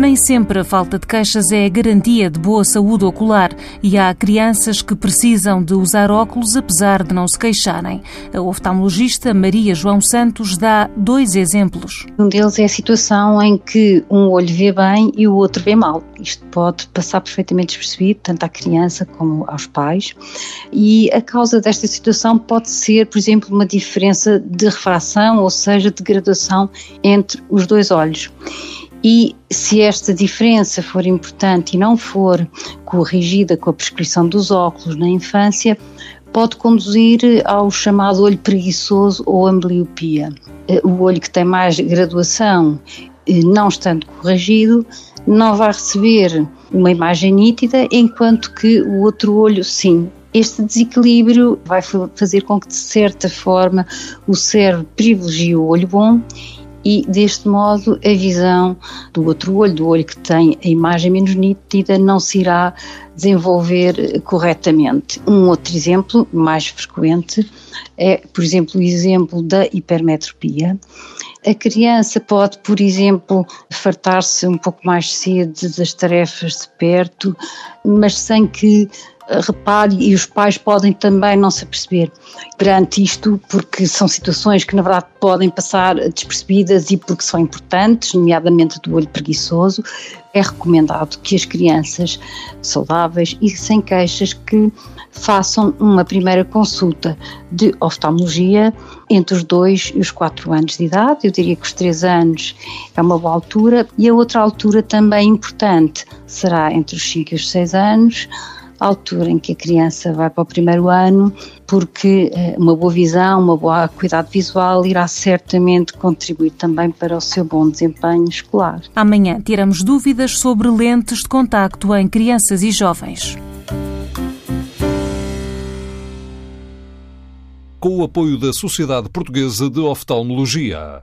Nem sempre a falta de queixas é garantia de boa saúde ocular e há crianças que precisam de usar óculos apesar de não se queixarem. A oftalmologista Maria João Santos dá dois exemplos. Um deles é a situação em que um olho vê bem e o outro vê mal. Isto pode passar perfeitamente despercebido, tanto à criança como aos pais. E a causa desta situação pode ser, por exemplo, uma diferença de refração, ou seja, de graduação entre os dois olhos. E se esta diferença for importante e não for corrigida com a prescrição dos óculos na infância, pode conduzir ao chamado olho preguiçoso ou ambliopia. Eh, o olho que tem mais graduação, eh, não estando corrigido, não vai receber uma imagem nítida, enquanto que o outro olho, sim. Este desequilíbrio vai fazer com que, de certa forma, o cérebro privilegie o olho bom e deste modo a visão do outro olho, do olho que tem a imagem menos nítida, não se irá desenvolver corretamente. Um outro exemplo mais frequente é, por exemplo, o exemplo da hipermetropia. A criança pode, por exemplo, fartar-se um pouco mais cedo das tarefas de perto, mas sem que repare, e os pais podem também não se aperceber perante isto, porque são situações que na verdade podem passar despercebidas e porque são importantes, nomeadamente do olho preguiçoso, é recomendado que as crianças saudáveis e sem queixas que façam uma primeira consulta de oftalmologia entre os 2 e os 4 anos de idade. Eu diria que os 3 anos é uma boa altura e a outra altura também importante será entre os 5 e os 6 anos altura em que a criança vai para o primeiro ano, porque eh, uma boa visão, uma boa cuidado visual irá certamente contribuir também para o seu bom desempenho escolar. Amanhã tiramos dúvidas sobre lentes de contacto em crianças e jovens. Com o apoio da Sociedade Portuguesa de Oftalmologia.